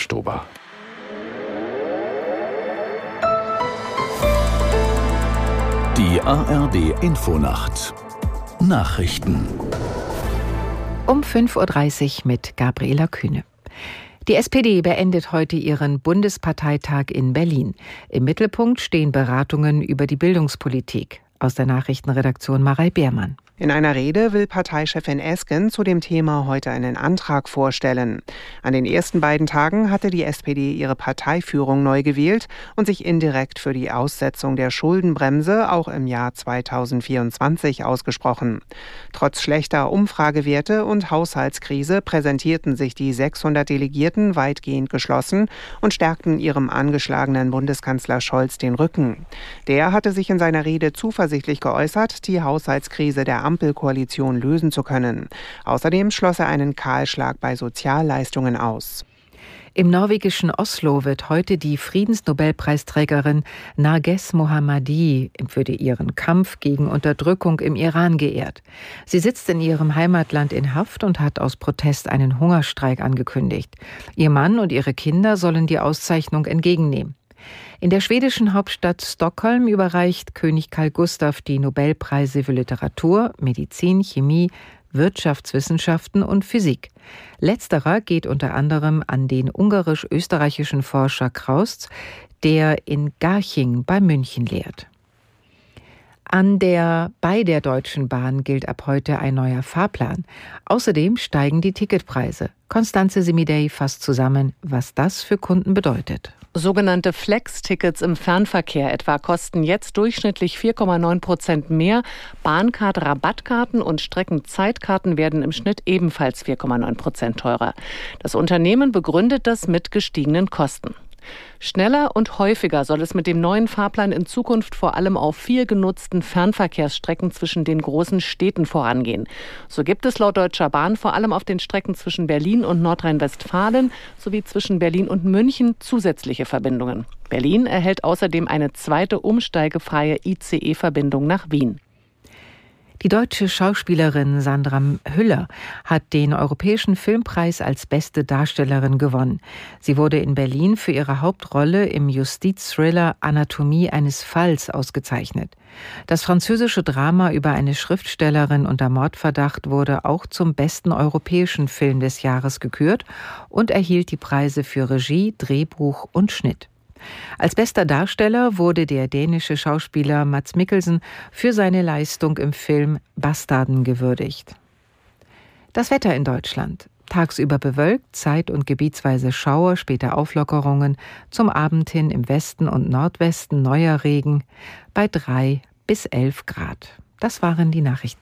Stober. Die ARD Infonacht Nachrichten um 5.30 Uhr mit Gabriela Kühne. Die SPD beendet heute ihren Bundesparteitag in Berlin. Im Mittelpunkt stehen Beratungen über die Bildungspolitik. Aus der Nachrichtenredaktion Marei Beermann. In einer Rede will Parteichefin Esken zu dem Thema heute einen Antrag vorstellen. An den ersten beiden Tagen hatte die SPD ihre Parteiführung neu gewählt und sich indirekt für die Aussetzung der Schuldenbremse auch im Jahr 2024 ausgesprochen. Trotz schlechter Umfragewerte und Haushaltskrise präsentierten sich die 600 Delegierten weitgehend geschlossen und stärkten ihrem angeschlagenen Bundeskanzler Scholz den Rücken. Der hatte sich in seiner Rede zuversichtlich geäußert, die Haushaltskrise der Ampelkoalition lösen zu können. Außerdem schloss er einen Kahlschlag bei Sozialleistungen aus. Im norwegischen Oslo wird heute die Friedensnobelpreisträgerin Narges Mohammadi für ihren Kampf gegen Unterdrückung im Iran geehrt. Sie sitzt in ihrem Heimatland in Haft und hat aus Protest einen Hungerstreik angekündigt. Ihr Mann und ihre Kinder sollen die Auszeichnung entgegennehmen. In der schwedischen Hauptstadt Stockholm überreicht König Karl Gustav die Nobelpreise für Literatur, Medizin, Chemie, Wirtschaftswissenschaften und Physik. Letzterer geht unter anderem an den ungarisch-österreichischen Forscher Kraust, der in Garching bei München lehrt. An der bei der Deutschen Bahn gilt ab heute ein neuer Fahrplan. Außerdem steigen die Ticketpreise. Konstanze Semidey fasst zusammen, was das für Kunden bedeutet. Sogenannte Flex-Tickets im Fernverkehr etwa kosten jetzt durchschnittlich 4,9 Prozent mehr. Bahncard, Rabattkarten und Streckenzeitkarten werden im Schnitt ebenfalls 4,9 Prozent teurer. Das Unternehmen begründet das mit gestiegenen Kosten. Schneller und häufiger soll es mit dem neuen Fahrplan in Zukunft vor allem auf viel genutzten Fernverkehrsstrecken zwischen den großen Städten vorangehen. So gibt es laut Deutscher Bahn vor allem auf den Strecken zwischen Berlin und Nordrhein-Westfalen sowie zwischen Berlin und München zusätzliche Verbindungen. Berlin erhält außerdem eine zweite umsteigefreie ICE-Verbindung nach Wien. Die deutsche Schauspielerin Sandra Hüller hat den Europäischen Filmpreis als beste Darstellerin gewonnen. Sie wurde in Berlin für ihre Hauptrolle im Justizthriller Anatomie eines Falls ausgezeichnet. Das französische Drama über eine Schriftstellerin unter Mordverdacht wurde auch zum besten europäischen Film des Jahres gekürt und erhielt die Preise für Regie, Drehbuch und Schnitt. Als bester Darsteller wurde der dänische Schauspieler Mats Mikkelsen für seine Leistung im Film Bastarden gewürdigt. Das Wetter in Deutschland. Tagsüber bewölkt, zeit- und gebietsweise Schauer, später Auflockerungen, zum Abend hin im Westen und Nordwesten neuer Regen bei drei bis elf Grad. Das waren die Nachrichten.